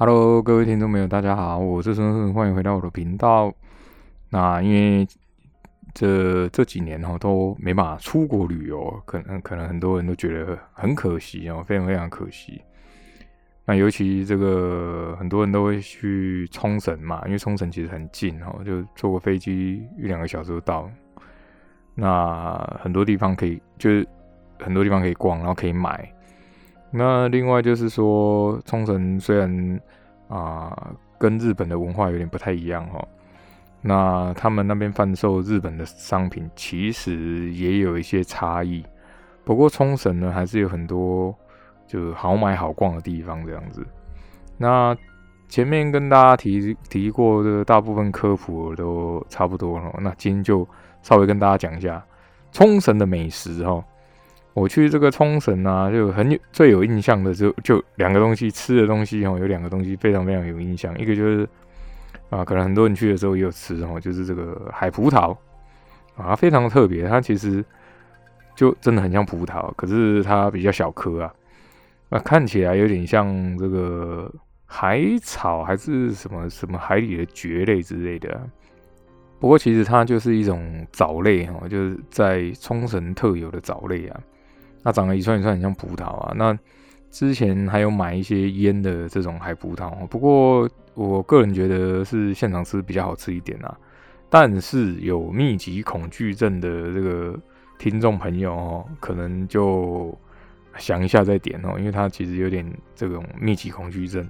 Hello，各位听众朋友，大家好，我是孙孙，欢迎回到我的频道。那因为这这几年哈都没办法出国旅游，可能可能很多人都觉得很可惜哦，非常非常可惜。那尤其这个很多人都会去冲绳嘛，因为冲绳其实很近哦，就坐个飞机一两个小时就到。那很多地方可以，就是很多地方可以逛，然后可以买。那另外就是说，冲绳虽然啊跟日本的文化有点不太一样哈。那他们那边贩售日本的商品，其实也有一些差异。不过冲绳呢，还是有很多就是好买好逛的地方这样子。那前面跟大家提提过的大部分科普都差不多了，那今天就稍微跟大家讲一下冲绳的美食哈。我去这个冲绳啊，就很有最有印象的就就两个东西，吃的东西哦，有两个东西非常非常有印象，一个就是。啊，可能很多人去的时候也有吃哦，就是这个海葡萄啊，非常特别。它其实就真的很像葡萄，可是它比较小颗啊，那看起来有点像这个海草还是什么什么海里的蕨类之类的。不过其实它就是一种藻类哈，就是在冲绳特有的藻类啊。那长得一串一串很像葡萄啊。那之前还有买一些腌的这种海葡萄，不过。我个人觉得是现场吃比较好吃一点啊，但是有密集恐惧症的这个听众朋友哦，可能就想一下再点哦，因为它其实有点这种密集恐惧症。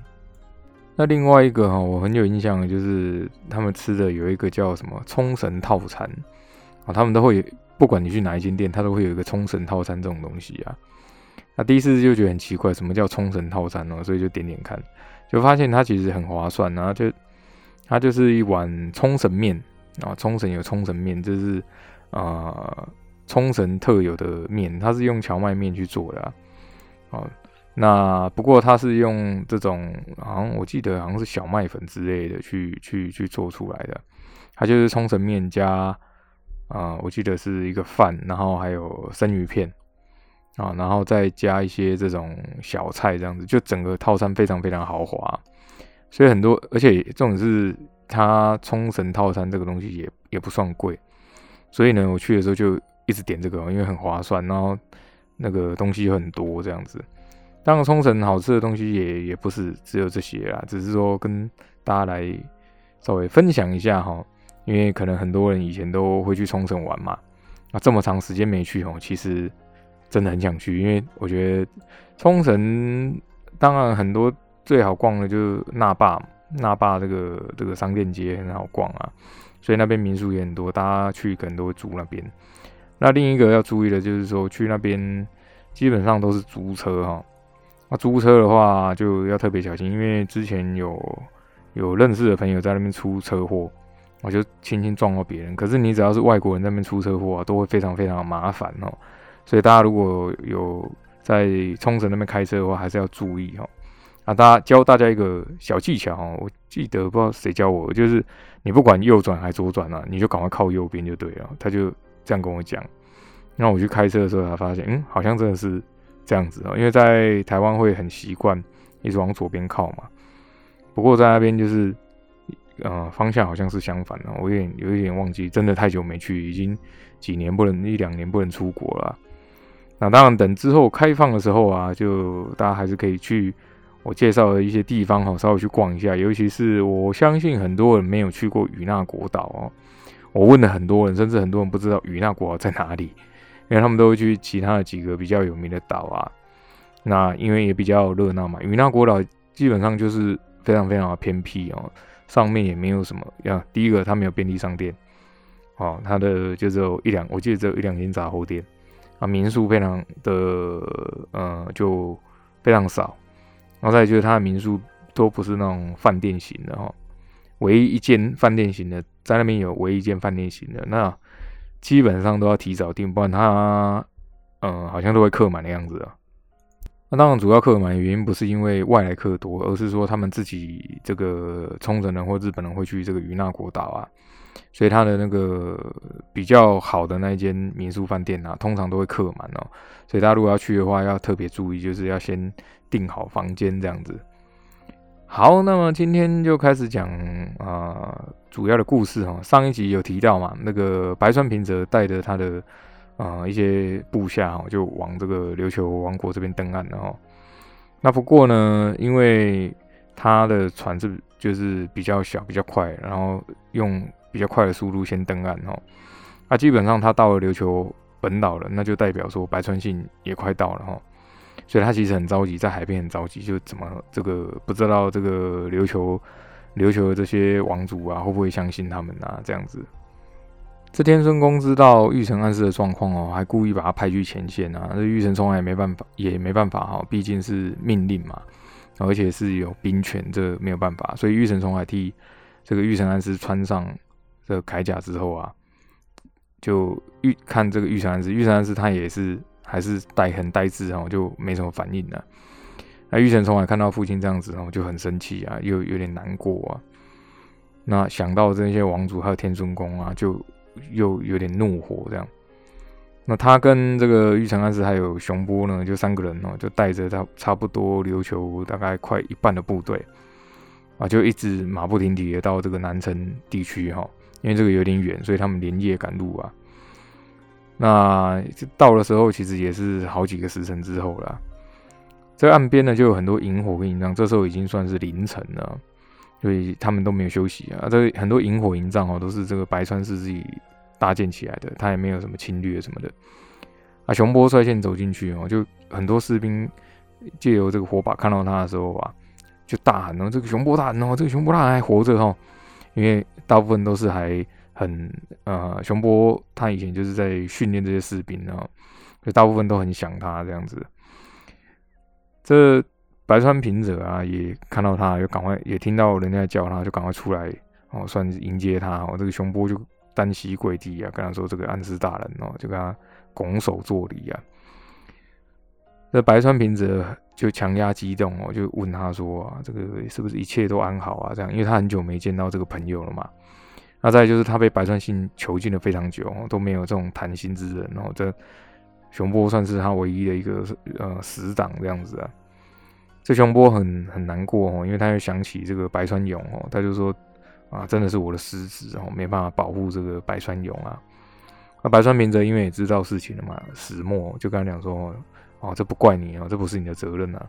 那另外一个哈，我很有印象的就是他们吃的有一个叫什么冲绳套餐啊，他们都会不管你去哪一间店，它都会有一个冲绳套餐这种东西啊。那第一次就觉得很奇怪，什么叫冲绳套餐呢？所以就点点看。就发现它其实很划算，然后就它就是一碗冲绳面啊，冲绳有冲绳面，这是啊冲绳特有的面，它是用荞麦面去做的啊。那不过它是用这种好像我记得好像是小麦粉之类的去去去做出来的，它就是冲绳面加啊，我记得是一个饭，然后还有生鱼片。啊，然后再加一些这种小菜，这样子就整个套餐非常非常豪华，所以很多，而且这种是它冲绳套餐这个东西也也不算贵，所以呢，我去的时候就一直点这个，因为很划算，然后那个东西很多这样子。当然，冲绳好吃的东西也也不是只有这些啦，只是说跟大家来稍微分享一下哈，因为可能很多人以前都会去冲绳玩嘛，那这么长时间没去哦，其实。真的很想去，因为我觉得冲绳当然很多最好逛的就是那霸，那霸这个这个商店街很好逛啊，所以那边民宿也很多，大家去可能都会住那边。那另一个要注意的就是说，去那边基本上都是租车哈，那租车的话就要特别小心，因为之前有有认识的朋友在那边出车祸，我就轻轻撞到别人。可是你只要是外国人那边出车祸啊，都会非常非常麻烦哦。所以大家如果有在冲绳那边开车的话，还是要注意哦。啊，大家教大家一个小技巧哦，我记得不知道谁教我，就是你不管右转还左转啊，你就赶快靠右边就对了。他就这样跟我讲。那我去开车的时候才发现，嗯，好像真的是这样子哦。因为在台湾会很习惯一直往左边靠嘛。不过在那边就是，呃，方向好像是相反的。我有点有一点忘记，真的太久没去，已经几年不能一两年不能出国了。那当然，等之后开放的时候啊，就大家还是可以去我介绍的一些地方哈，稍微去逛一下。尤其是我相信很多人没有去过与那国岛哦。我问了很多人，甚至很多人不知道与那国岛在哪里，因为他们都会去其他的几个比较有名的岛啊。那因为也比较热闹嘛，与那国岛基本上就是非常非常的偏僻哦，上面也没有什么呀。第一个，它没有便利商店，哦，它的就只有一两，我记得只有一两间杂货店。啊，民宿非常的，呃，就非常少。然后再就是它的民宿都不是那种饭店型的哈，唯一一间饭店型的，在那边有唯一一间饭店型的，那基本上都要提早订，不然它，嗯，好像都会客满的样子啊。那当然，主要客满原因不是因为外来客多，而是说他们自己这个冲绳人或日本人会去这个与那国岛啊。所以他的那个比较好的那一间民宿饭店啊，通常都会客满哦。所以大家如果要去的话，要特别注意，就是要先订好房间这样子。好，那么今天就开始讲啊主要的故事哈。上一集有提到嘛，那个白川平泽带着他的啊一些部下哈，就往这个琉球王国这边登岸了哈。那不过呢，因为他的船是就是比较小、比较快，然后用比较快的速度先登岸哈。那基本上他到了琉球本岛了，那就代表说白川信也快到了哈。所以他其实很着急，在海边很着急，就怎么这个不知道这个琉球琉球的这些王族啊，会不会相信他们啊？这样子，这天孙公知道玉成暗示的状况哦，还故意把他派去前线啊。这玉成从来也没办法，也没办法哈，毕竟是命令嘛，而且是有兵权，这没有办法。所以玉成从海替这个玉成暗示穿上这铠甲之后啊，就玉看这个玉成暗示，玉成暗示他也是。还是呆很呆滞哦，就没什么反应了。那玉成从来看到父亲这样子哦，就很生气啊，又有点难过啊。那想到这些王族还有天孙公啊，就又有点怒火这样。那他跟这个玉成安石还有熊波呢，就三个人哦，就带着他差不多琉球大概快一半的部队啊，就一直马不停蹄的到这个南城地区哈，因为这个有点远，所以他们连夜赶路啊。那到的时候，其实也是好几个时辰之后了。这岸边呢，就有很多萤火跟营帐。这时候已经算是凌晨了，所以他们都没有休息啊。这很多萤火营帐哦，都是这个白川氏自己搭建起来的，他也没有什么侵略什么的。啊，熊波率先走进去哦，就很多士兵借由这个火把看到他的时候啊，就大喊哦：“这个熊波大人哦，这个熊波大人还活着哦！”因为大部分都是还。很呃，熊波他以前就是在训练这些士兵啊，就大部分都很想他这样子。这白川平者啊，也看到他，就赶快也听到人家叫他，就赶快出来哦，算是迎接他哦。这个熊波就单膝跪地啊，跟他说：“这个安师大人哦，就跟他拱手作礼啊。”这白川平者就强压激动哦，就问他说：“啊，这个是不是一切都安好啊？”这样，因为他很久没见到这个朋友了嘛。那再就是他被白川信囚禁了非常久，都没有这种谈心之人。然后这熊波算是他唯一的一个呃死党这样子啊。这熊波很很难过哦，因为他又想起这个白川勇哦，他就说啊，真的是我的失职哦，没办法保护这个白川勇啊。那白川明则因为也知道事情了嘛，始末就跟他讲说，哦，这不怪你哦，这不是你的责任啊。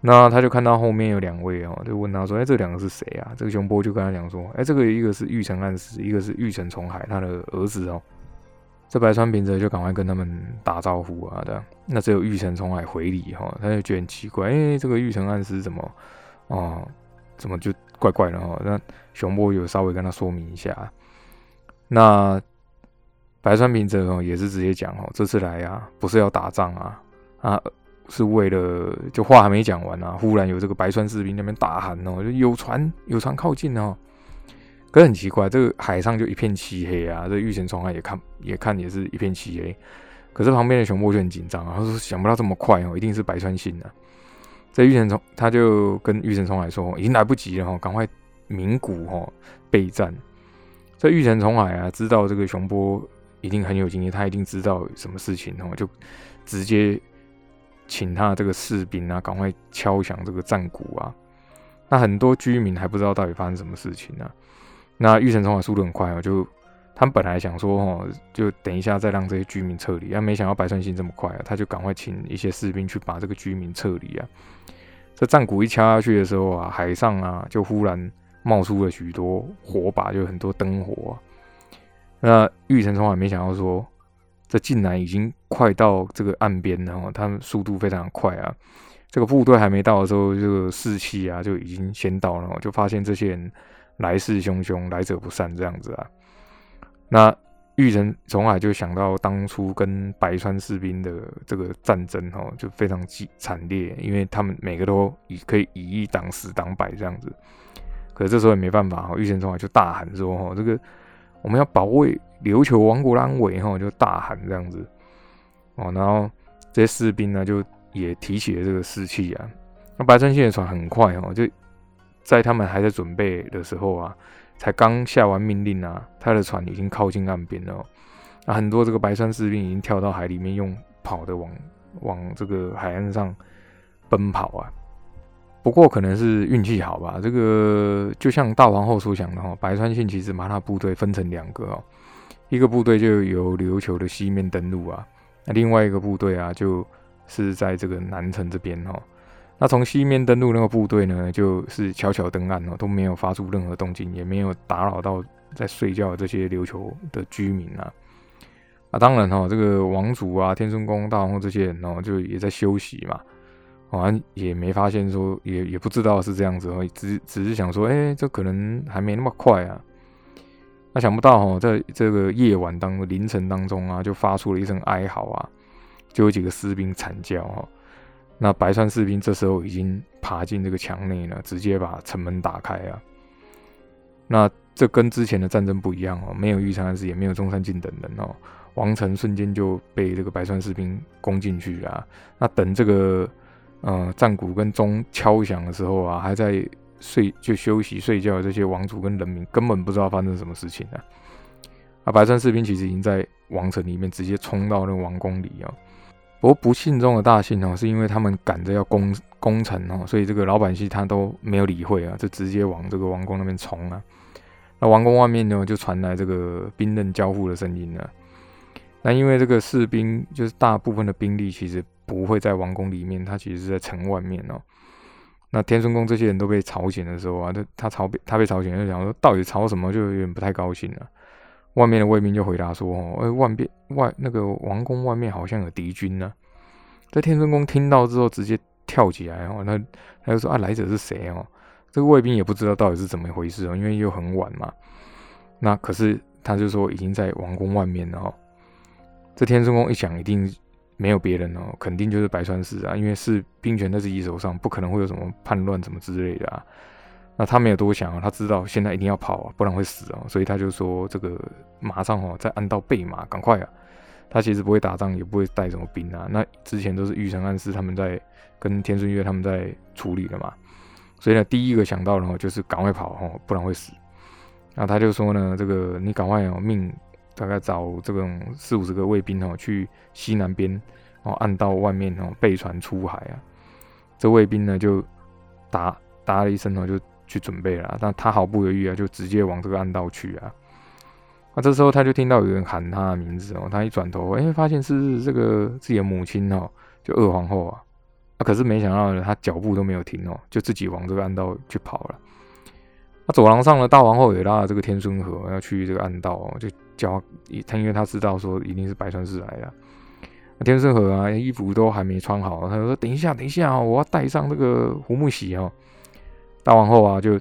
那他就看到后面有两位哦，就问他说：“哎，这两个是谁啊？”这个熊波就跟他讲说：“哎，这个一个是玉成暗司，一个是玉成重海他的儿子哦。”这白川平则就赶快跟他们打招呼啊的。那只有玉成重海回礼哈，他就觉得很奇怪，哎，这个玉成暗司怎么啊，怎么就怪怪的哈？那熊波有稍微跟他说明一下。那白川平则哦也是直接讲哦，这次来啊不是要打仗啊啊。是为了，就话还没讲完啊，忽然有这个白川士兵那边大喊哦，就有船，有船靠近哦。可是很奇怪，这个海上就一片漆黑啊，这御前从海也看，也看也是一片漆黑。可是旁边的熊波就很紧张啊，他说想不到这么快哦，一定是白川信啊。这御前从他就跟御前从海说，已经来不及了哈，赶快鸣鼓哈备战。这御前从海啊，知道这个熊波一定很有经验，他一定知道什么事情哦，就直接。请他这个士兵啊，赶快敲响这个战鼓啊！那很多居民还不知道到底发生什么事情呢。那玉成冲海速度很快啊，就他们本来想说哦，就等一下再让这些居民撤离，但没想到白川信这么快啊，他就赶快请一些士兵去把这个居民撤离啊。这战鼓一敲下去的时候啊，海上啊就忽然冒出了许多火把，就很多灯火。那玉成冲海没想到说。这竟然已经快到这个岸边了，哈，他们速度非常快啊。这个部队还没到的时候，这个士气啊就已经先到了，就发现这些人来势汹汹，来者不善这样子啊。那玉人从海就想到当初跟白川士兵的这个战争，哦，就非常惨惨烈，因为他们每个都以可以以一挡十挡百这样子。可这时候也没办法，哈，玉神从海就大喊说，哈，这个。我们要保卫琉球王国的安危，哈，就大喊这样子哦。然后这些士兵呢，就也提起了这个士气啊。那白川信的船很快哦，就在他们还在准备的时候啊，才刚下完命令啊，他的船已经靠近岸边了。那很多这个白川士兵已经跳到海里面，用跑的往往这个海岸上奔跑啊。不过可能是运气好吧。这个就像大皇后所想的哈，白川信其实把他部队分成两个哦，一个部队就由琉球的西面登陆啊，那另外一个部队啊，就是在这个南城这边哦。那从西面登陆那个部队呢，就是悄悄登岸哦，都没有发出任何动静，也没有打扰到在睡觉的这些琉球的居民啊。啊，当然哈，这个王族啊、天孙宫、大王这些人哦，就也在休息嘛。好像也没发现说，也也不知道是这样子哦，只只是想说，哎，这可能还没那么快啊。那想不到哈，在这个夜晚当凌晨当中啊，就发出了一声哀嚎啊，就有几个士兵惨叫哈。那白川士兵这时候已经爬进这个墙内了，直接把城门打开啊。那这跟之前的战争不一样哦，没有玉山氏，也没有中山靖等人哦，王城瞬间就被这个白川士兵攻进去啊。那等这个。呃，战鼓跟钟敲响的时候啊，还在睡就休息睡觉的这些王族跟人民根本不知道发生什么事情啊！啊，白川士兵其实已经在王城里面直接冲到那个王宫里啊。不过不幸中的大幸哦，是因为他们赶着要攻攻城哦，所以这个老百姓他都没有理会啊，就直接往这个王宫那边冲啊。那王宫外面呢，就传来这个兵刃交互的声音了。那因为这个士兵就是大部分的兵力其实。不会在王宫里面，他其实是在城外面哦。那天孙宫这些人都被吵醒的时候啊，他他吵他被吵醒，就想说到底吵什么，就有点不太高兴了。外面的卫兵就回答说：“哦，哎，外边外那个王宫外面好像有敌军呢。”在天孙宫听到之后，直接跳起来哦，那他就说：“啊，来者是谁哦？”这个卫兵也不知道到底是怎么回事哦，因为又很晚嘛。那可是他就说已经在王宫外面了哦。这天孙宫一想，一定。没有别人哦，肯定就是白川氏啊，因为是兵权在自己手上，不可能会有什么叛乱什么之类的啊。那他没有多想啊，他知道现在一定要跑啊，不然会死啊，所以他就说这个马上哦，在按道备马，赶快啊。他其实不会打仗，也不会带什么兵啊。那之前都是玉成暗示他们在跟天顺月他们在处理的嘛，所以呢，第一个想到的哦，就是赶快跑哦，不然会死。那他就说呢，这个你赶快哦命。大概找这种四五十个卫兵哦，去西南边哦，暗道外面哦，备船出海啊。这卫兵呢就答答了一声哦，就去准备了。那他毫不犹豫啊，就直接往这个暗道去啊。那这时候他就听到有人喊他的名字哦，他一转头，哎，发现是这个自己的母亲哦，就二皇后啊。啊，可是没想到呢，他脚步都没有停哦，就自己往这个暗道去跑了。那走廊上的大皇后也拉了这个天孙河要去这个暗道哦，就叫他，因为他知道说一定是白川氏来的。那天孙河啊，衣服都还没穿好，他说：“等一下，等一下我要带上这个胡木喜哦。”大王后啊就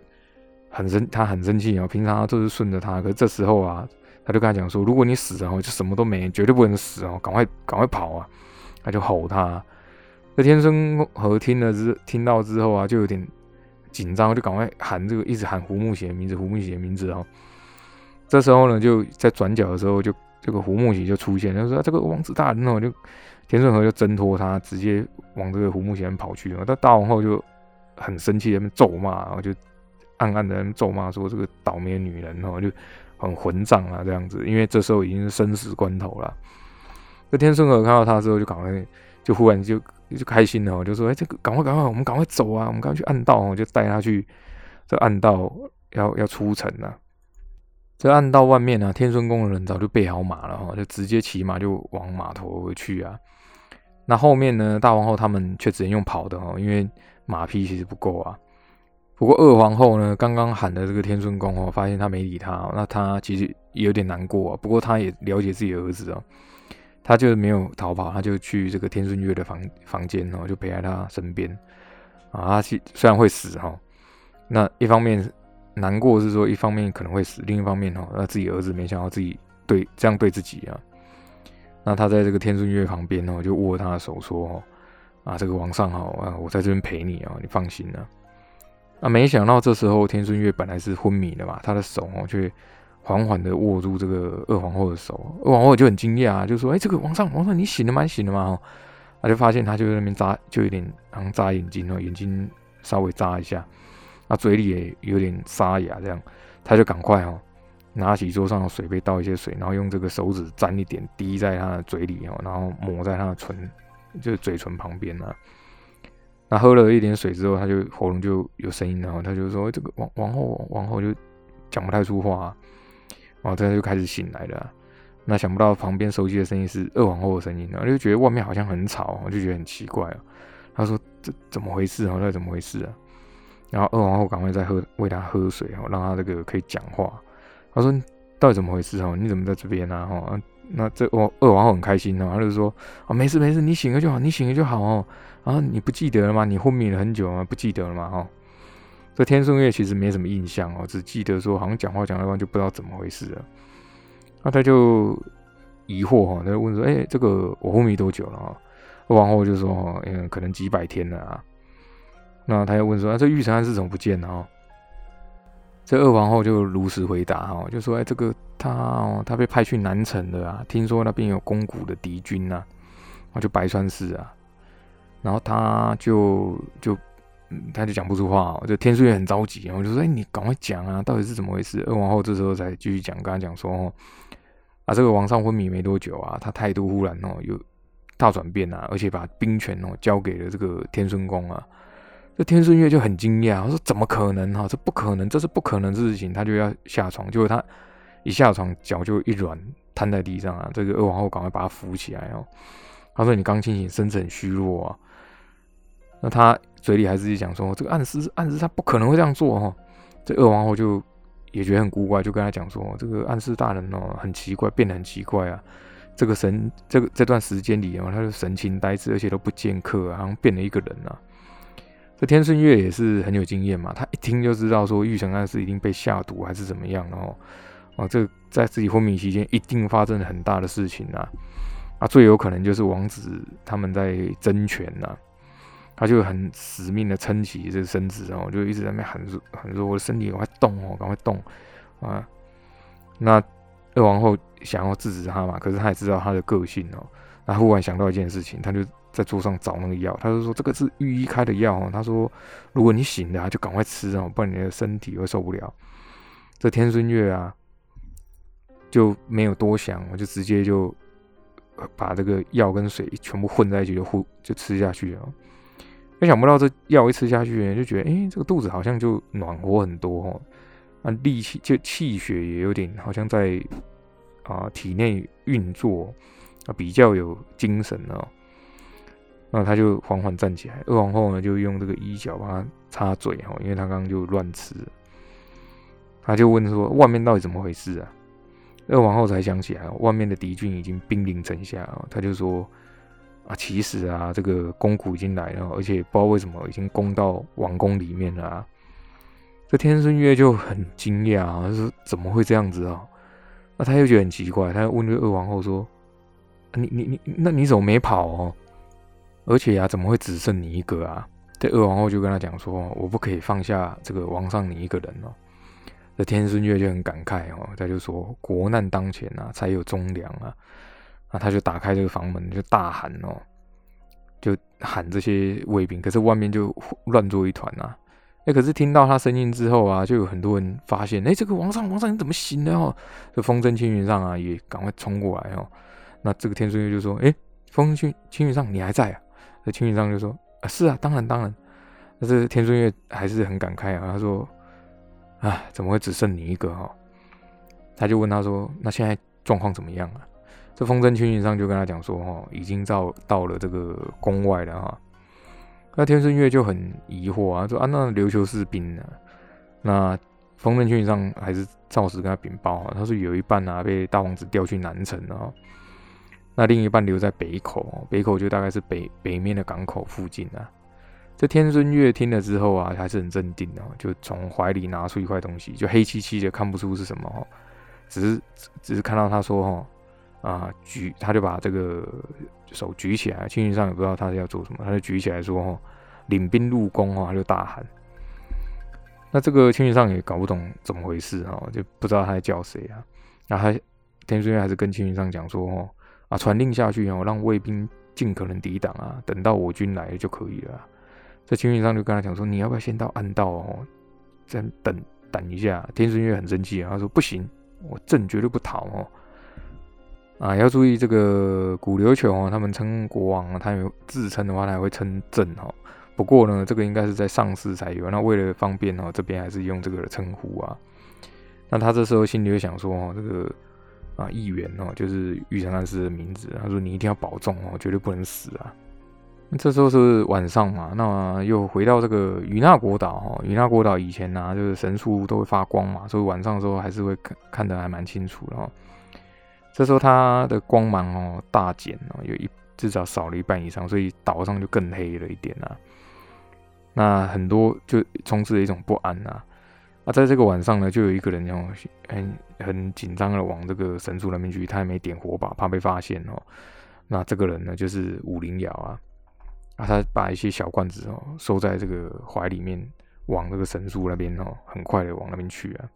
很生，他很生气啊。平常都是顺着他，可是这时候啊，他就跟他讲说：“如果你死了，就什么都没，绝对不能死哦，赶快赶快跑啊！”他就吼他。那天孙河听了之听到之后啊，就有点。紧张就赶快喊这个，一直喊胡木喜的名字，胡木喜的名字哦。这时候呢，就在转角的时候，就这个胡木喜就出现，他说：“这个王子大人哦，就田顺和就挣脱他，直接往这个胡木喜跑去了。”但大王后就很生气，那边咒骂，然后就暗暗的咒骂说：“这个倒霉女人哦，就很混账啊，这样子。”因为这时候已经是生死关头了。这天顺和看到他之后，就赶快就忽然就。就开心了，我就说：“哎，这个赶快赶快，我们赶快走啊！我们赶快去暗道我，就带他去这暗道要要出城了。这暗道外面呢，天孙宫的人早就备好马了哈，就直接骑马就往码头去啊。那后面呢，大王后他们却只能用跑的哈，因为马匹其实不够啊。不过二皇后呢，刚刚喊的这个天孙宫哦，发现他没理他，那他其实也有点难过啊。不过他也了解自己儿子哦。他就没有逃跑，他就去这个天顺月的房房间哦，就陪在他身边啊。他虽然会死哈，那一方面难过是说，一方面可能会死，另一方面哦，那自己儿子没想到自己对这样对自己啊。那他在这个天顺月旁边哦，就握他的手说：“哦啊，这个皇上好啊，我在这边陪你啊，你放心啊。”啊，没想到这时候天顺月本来是昏迷的嘛，他的手哦却。缓缓的握住这个二皇后的手，二皇后就很惊讶，就说：“哎，这个皇上，皇上，你醒了吗？醒了吗？”他就发现他就在那边眨，就有点好像眨眼睛哦，眼睛稍微眨一下，那嘴里也有点沙哑，这样他就赶快哦，拿起桌上的水杯倒一些水，然后用这个手指沾一点滴在他的嘴里哦，然后抹在他的唇，就是嘴唇旁边啊。那喝了一点水之后，他就喉咙就有声音，然后他就说：“这个王王后，王后就讲不太出话。”然后他就开始醒来了。那想不到旁边手机的声音是二皇后的声音，然后就觉得外面好像很吵，我就觉得很奇怪啊。他说：“这怎么回事啊？那怎么回事啊？”然后二皇后赶快再喝喂他喝水然后，让他这个可以讲话。他说：“到底怎么回事哦？你怎么在这边呢？”哈，那这我二皇后很开心哦，他就说：“啊，没事没事，你醒了就好，你醒了就好哦。啊，你不记得了吗？你昏迷了很久啊，不记得了吗？哈。”这天顺月其实没什么印象哦，只记得说好像讲话讲一半就不知道怎么回事了。那他就疑惑哈，他就问说：“哎，这个我昏迷多久了？”哈，二皇后就说：“哈，嗯，可能几百天了啊。”那他又问说：“啊，这玉成安是怎么不见了？”哈，这二皇后就如实回答哈，就说：“哎，这个他哦，他被派去南城了啊，听说那边有攻古的敌军呐，啊，就白川市啊，然后他就就。”他就讲不出话，就天顺月很着急，我就说：“哎，你赶快讲啊，到底是怎么回事？”二王后这时候才继续讲，跟他讲说：“啊，这个王上昏迷没多久啊，他态度忽然哦有大转变啊，而且把兵权哦交给了这个天顺宫啊。”这天顺月就很惊讶，我说：“怎么可能？哈，这不可能，这是不可能的事情。”他就要下床，结果他一下床，脚就一软，瘫在地上啊。这个二皇后赶快把他扶起来哦。他说：“你刚清醒，身子很虚弱啊。”那他。嘴里还是讲说这个暗示暗示他不可能会这样做哦，这二皇后就也觉得很古怪，就跟他讲说这个暗示大人哦很奇怪，变得很奇怪啊。这个神这个这段时间里哦，他就神情呆滞，而且都不见客啊，好像变了一个人啊。这天顺月也是很有经验嘛，他一听就知道说玉成暗示一定被下毒还是怎么样，然后哦这在自己昏迷期间一定发生了很大的事情啊啊，最有可能就是王子他们在争权呐。他就很死命的撑起这身子，然后就一直在那边喊说：“喊说我的身体赶快动哦，赶快动啊！”那二皇后想要制止他嘛，可是他也知道他的个性哦。他忽然想到一件事情，他就在桌上找那个药，他就说：“这个是御医开的药哦。”他说：“如果你醒了，就赶快吃哦，不然你的身体会受不了。”这天孙月啊，就没有多想，我就直接就把这个药跟水全部混在一起，就呼就吃下去了。没想不到这药一吃下去，就觉得哎，这个肚子好像就暖和很多哦，啊，力气就气血也有点好像在啊体内运作啊，比较有精神哦。那他就缓缓站起来，二皇后呢就用这个衣角帮他擦嘴哈，因为他刚刚就乱吃。他就问说：“外面到底怎么回事啊？”二王后才想起来，外面的敌军已经兵临城下啊，他就说。啊，其实啊，这个宫古已经来了，而且不知道为什么已经攻到王宫里面了。啊。这天孙月就很惊讶啊，说怎么会这样子啊？那他又觉得很奇怪，他问这二王后说：“你你你，那你怎么没跑哦？而且啊，怎么会只剩你一个啊？”这二王后就跟他讲说：“我不可以放下这个王上你一个人哦。”这天孙月就很感慨哦，他就说：“国难当前啊，才有忠良啊。”那他就打开这个房门，就大喊哦，就喊这些卫兵，可是外面就乱作一团呐。哎，可是听到他声音之后啊，就有很多人发现，哎，这个王上，王上你怎么醒了哦？这风筝青云上啊，也赶快冲过来哦。那这个天孙月就说，哎，风筝青云上你还在啊？这青云上就说，啊，是啊，当然当然。那这天孙月还是很感慨啊，他说，啊，怎么会只剩你一个哈？他就问他说，那现在状况怎么样啊？这风筝青云上就跟他讲说，哈，已经到到了这个宫外了哈。那天顺月就很疑惑啊，说啊，那琉球士兵呢？那风筝青云上还是照实跟他禀报啊，他说有一半啊被大王子调去南城了，那另一半留在北口，北口就大概是北北面的港口附近啊。这天孙月听了之后啊，还是很镇定的，就从怀里拿出一块东西，就黑漆漆的，看不出是什么哈，只是只是看到他说哈。啊，举他就把这个手举起来，青云上也不知道他是要做什么，他就举起来说：“哈，领兵入宫啊！”他就大喊。那这个青云上也搞不懂怎么回事啊，就不知道他在叫谁啊。那他天孙月还是跟青云上讲说：“哦，啊，传令下去哦，让卫兵尽可能抵挡啊，等到我军来就可以了。”在青云上就跟他讲说：“你要不要先到暗道哦，再等等一下？”天孙月很生气啊，他说：“不行，我朕绝对不逃哦。”啊，要注意这个古琉球哦，他们称国王，他有自称的话，他还会称朕哦，不过呢，这个应该是在上市才有。那为了方便哦，这边还是用这个称呼啊。那他这时候心里就想说哦，这个啊议员哦，就是玉成安师的名字。他说你一定要保重哦，绝对不能死啊。这时候是晚上嘛，那又回到这个与那国岛哈。与那国岛以前呢，就是神树都会发光嘛，所以晚上的时候还是会看看得还蛮清楚的哈。这时候它的光芒哦大减哦，有一至少少了一半以上，所以岛上就更黑了一点啊。那很多就充斥着一种不安呐。啊，在这个晚上呢，就有一个人哦很很紧张的往这个神树那边去，他也没点火把，怕被发现哦。那这个人呢，就是武灵瑶啊。啊，他把一些小罐子哦收在这个怀里面，往这个神树那边哦，很快的往那边去啊。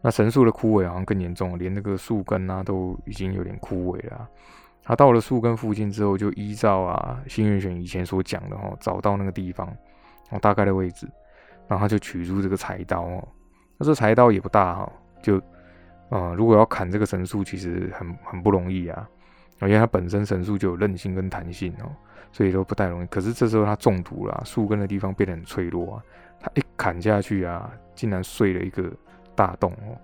那神树的枯萎好像更严重，连那个树根啊都已经有点枯萎了。他到了树根附近之后，就依照啊新月玄以前所讲的哦，找到那个地方哦大概的位置，然后他就取出这个柴刀哦。那这柴刀也不大哈，就啊如果要砍这个神树，其实很很不容易啊，因为它本身神树就有韧性跟弹性哦。所以都不太容易，可是这时候它中毒了，树根的地方变得很脆弱啊，它一砍下去啊，竟然碎了一个大洞哦，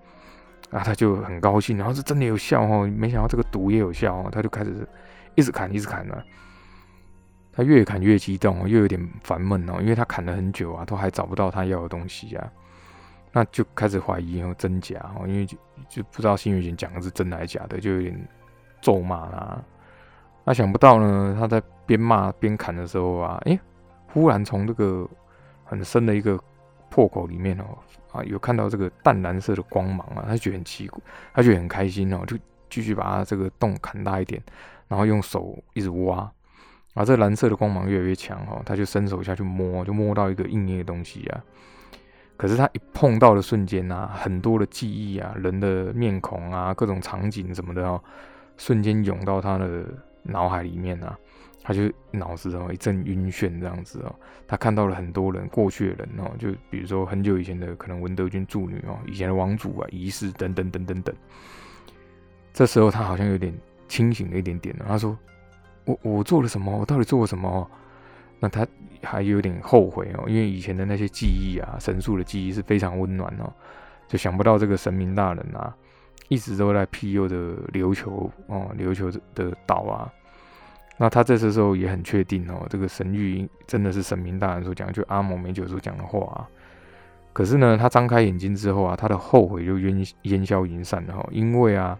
啊，他就很高兴，然后是真的有效哦，没想到这个毒也有效哦，他就开始一直砍，一直砍了，他越砍越激动，又有点烦闷哦，因为他砍了很久啊，都还找不到他要的东西啊，那就开始怀疑哦真假哦，因为就就不知道新月贤讲的是真的还是假的，就有点咒骂啦。那想不到呢，他在边骂边砍的时候啊，诶，忽然从这个很深的一个破口里面哦，啊，有看到这个淡蓝色的光芒啊，他觉得很奇怪，他觉得很开心哦，就继续把他这个洞砍大一点，然后用手一直挖，啊，这蓝色的光芒越来越强哦，他就伸手下去摸，就摸到一个硬硬的东西啊，可是他一碰到的瞬间啊，很多的记忆啊，人的面孔啊，各种场景什么的哦，瞬间涌到他的。脑海里面啊，他就脑子哦一阵晕眩这样子哦，他看到了很多人过去的人哦，就比如说很久以前的可能文德军助女哦，以前的王主啊仪式等等等等等。这时候他好像有点清醒了一点点，他说：“我我做了什么？我到底做了什么？”那他还有点后悔哦，因为以前的那些记忆啊，神树的记忆是非常温暖哦，就想不到这个神明大人啊。一直都在庇佑的琉球哦，琉球的岛啊，那他这时候也很确定哦，这个神谕真的是神明大人所讲，就阿蒙美酒所讲的话啊。可是呢，他张开眼睛之后啊，他的后悔就烟烟消云散了哈，因为啊，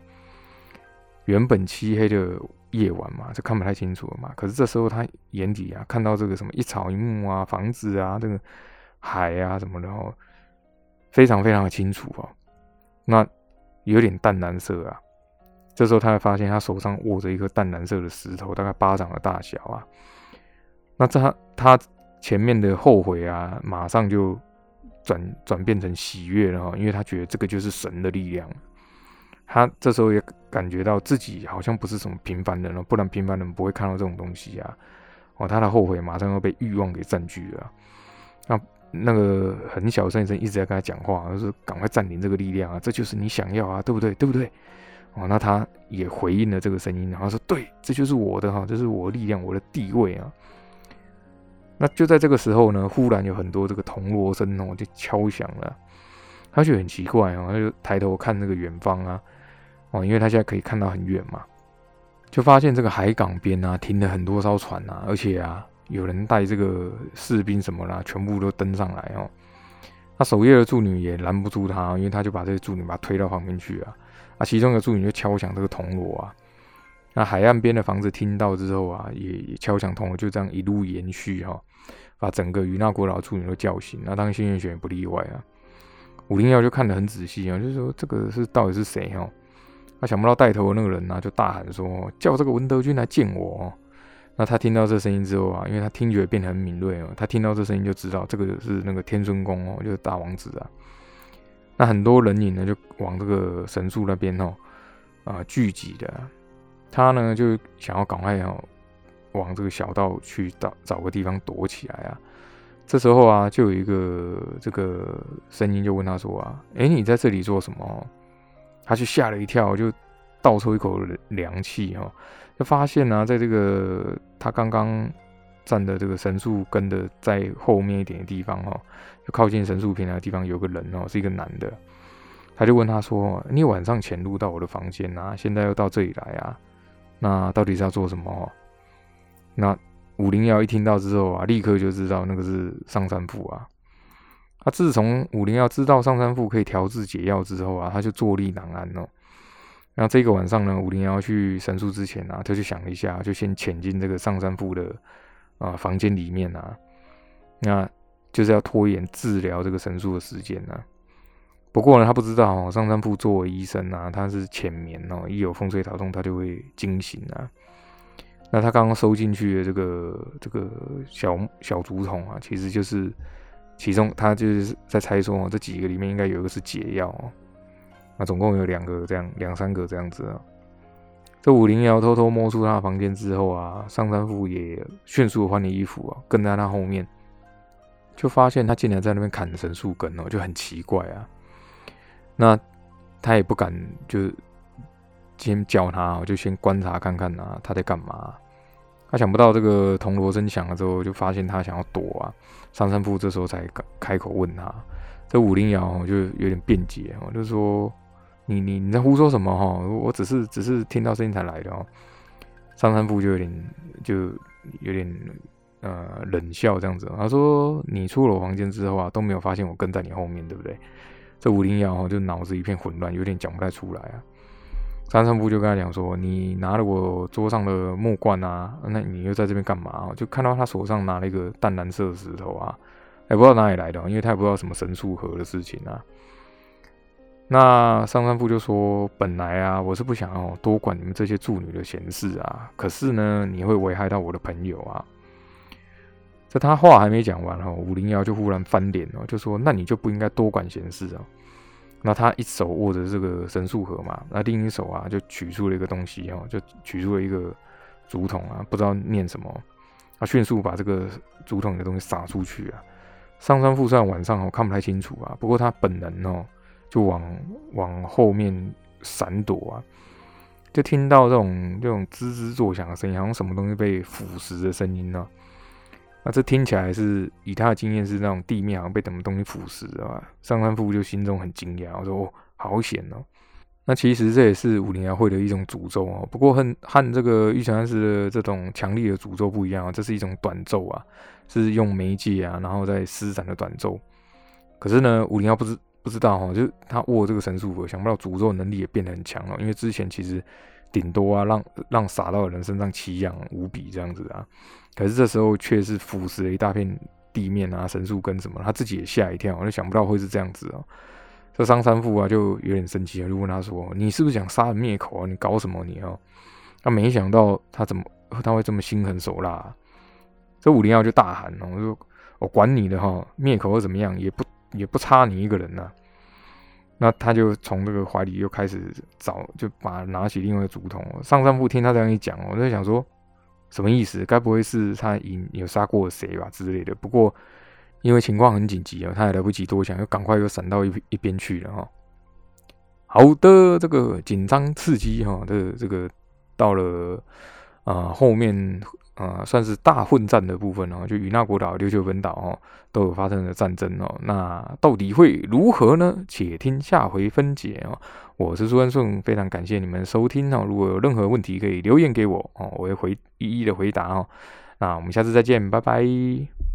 原本漆黑的夜晚嘛，就看不太清楚了嘛。可是这时候他眼底啊，看到这个什么一草一木啊，房子啊，这个海啊什么的哦，非常非常的清楚哦。那。有点淡蓝色啊，这时候他才发现他手上握着一颗淡蓝色的石头，大概巴掌的大小啊。那他他前面的后悔啊，马上就转转变成喜悦了哈，因为他觉得这个就是神的力量。他这时候也感觉到自己好像不是什么平凡人了，不然平凡人不会看到这种东西啊。哦，他的后悔马上要被欲望给占据了。那。那个很小声声一直在跟他讲话，就是赶快占领这个力量啊，这就是你想要啊，对不对？对不对？哦，那他也回应了这个声音，然后说：“对，这就是我的哈，这是我的力量，我的地位啊。”那就在这个时候呢，忽然有很多这个铜锣声哦，就敲响了。他就很奇怪哦，他就抬头看那个远方啊，哦，因为他现在可以看到很远嘛，就发现这个海港边啊，停了很多艘船啊，而且啊。有人带这个士兵什么啦，全部都登上来哦。那守夜的助女也拦不住他，因为他就把这个助女把他推到旁边去啊。啊，其中一个助女就敲响这个铜锣啊。那海岸边的房子听到之后啊，也也敲响铜锣，就这样一路延续哈，把整个与那国老助女都叫醒。那当然幸运选也不例外啊。武灵耀就看得很仔细啊，就是说这个是到底是谁哈？他想不到带头的那个人呢，就大喊说：“叫这个文德军来见我。”那他听到这声音之后啊，因为他听觉变得很敏锐哦，他听到这声音就知道这个是那个天尊宫哦，就是大王子啊。那很多人影呢就往这个神树那边哦啊聚集的，他呢就想要赶快哦往这个小道去找找个地方躲起来啊。这时候啊，就有一个这个声音就问他说啊，哎，你在这里做什么？他就吓了一跳，就倒抽一口凉气哦。就发现呢，在这个他刚刚站的这个神树根的在后面一点的地方哈，就靠近神树平台的地方有个人哦，是一个男的。他就问他说：“你晚上潜入到我的房间啊，现在又到这里来啊，那到底是要做什么？”那武灵瑶一听到之后啊，立刻就知道那个是上山赋啊。他自从武灵瑶知道上山赋可以调制解药之后啊，他就坐立难安哦。那这个晚上呢，五零幺去神树之前啊，他就想了一下，就先潜进这个上山富的啊房间里面啊，那就是要拖延治疗这个神树的时间呢。不过呢，他不知道哦，上山富作为医生啊，他是浅眠哦，一有风吹草动，他就会惊醒啊。那他刚刚收进去的这个这个小小竹筒啊，其实就是其中他就是在猜说，这几个里面应该有一个是解药哦。那总共有两个这样，两三个这样子啊。这武灵瑶偷偷摸出他房间之后啊，上山富也迅速换了衣服啊，跟在他后面，就发现他竟然在那边砍神树根哦，就很奇怪啊。那他也不敢就先叫他，我就先观察看看啊，他在干嘛。他想不到这个铜锣声响了之后，就发现他想要躲啊。上山富这时候才开口问他，这武灵瑶就有点辩解我，就说你你你在胡说什么哈？我只是只是听到声音才来的哦。上山赋就有点就有点呃冷笑这样子，他说你出了我房间之后啊，都没有发现我跟在你后面，对不对？这武灵瑶就脑子一片混乱，有点讲不太出来啊。张三山夫就跟他讲说：“你拿了我桌上的木罐啊，那你又在这边干嘛？”就看到他手上拿了一个淡蓝色的石头啊，也不知道哪里来的，因为他也不知道什么神树河的事情啊。那上山富就说：“本来啊，我是不想要多管你们这些助女的闲事啊，可是呢，你会危害到我的朋友啊。”这他话还没讲完哦，五零幺就忽然翻脸了，就说：“那你就不应该多管闲事啊。”那他一手握着这个神树盒嘛，那另一手啊就取出了一个东西哦，就取出了一个竹筒啊，不知道念什么，他迅速把这个竹筒的东西撒出去啊。上山富虽然晚上哦看不太清楚啊，不过他本能哦就往往后面闪躲啊，就听到这种这种吱吱作响的声音，好像什么东西被腐蚀的声音呢。那这听起来是以他的经验是那种地面好像被什么东西腐蚀啊，上官富就心中很惊讶，我说哦，好险哦。那其实这也是武林牙会的一种诅咒哦，不过和和这个玉泉寺的这种强力的诅咒不一样啊，这是一种短咒啊，是用媒介啊，然后再施展的短咒。可是呢，武林牙不知不知道哈，就是他握这个神术盒，想不到诅咒能力也变得很强了，因为之前其实顶多啊让让傻到的人身上奇痒无比这样子啊。可是这时候却是腐蚀了一大片地面啊，神树根什么，他自己也吓一跳，就想不到会是这样子哦。这商山富啊就有点生气啊，就问他说：“你是不是想杀人灭口啊？你搞什么你哦？”他没想到他怎么他会这么心狠手辣。这武林耀就大喊哦：“我说我管你的哈，灭口又怎么样？也不也不差你一个人呐。”那他就从这个怀里又开始找，就把拿起另外一个竹筒。上山父听他这样一讲，我在想说。什么意思？该不会是他有有杀过谁吧之类的？不过因为情况很紧急啊，他也来不及多想，又赶快又闪到一一边去了哈。好的，这个紧张刺激哈的这个到了啊后面。啊，算是大混战的部分哦，就与那国岛、琉球本岛哦，都有发生了战争哦。那到底会如何呢？且听下回分解哦。我是苏安顺，非常感谢你们收听哦。如果有任何问题，可以留言给我哦，我会回一一的回答哦。那我们下次再见，拜拜。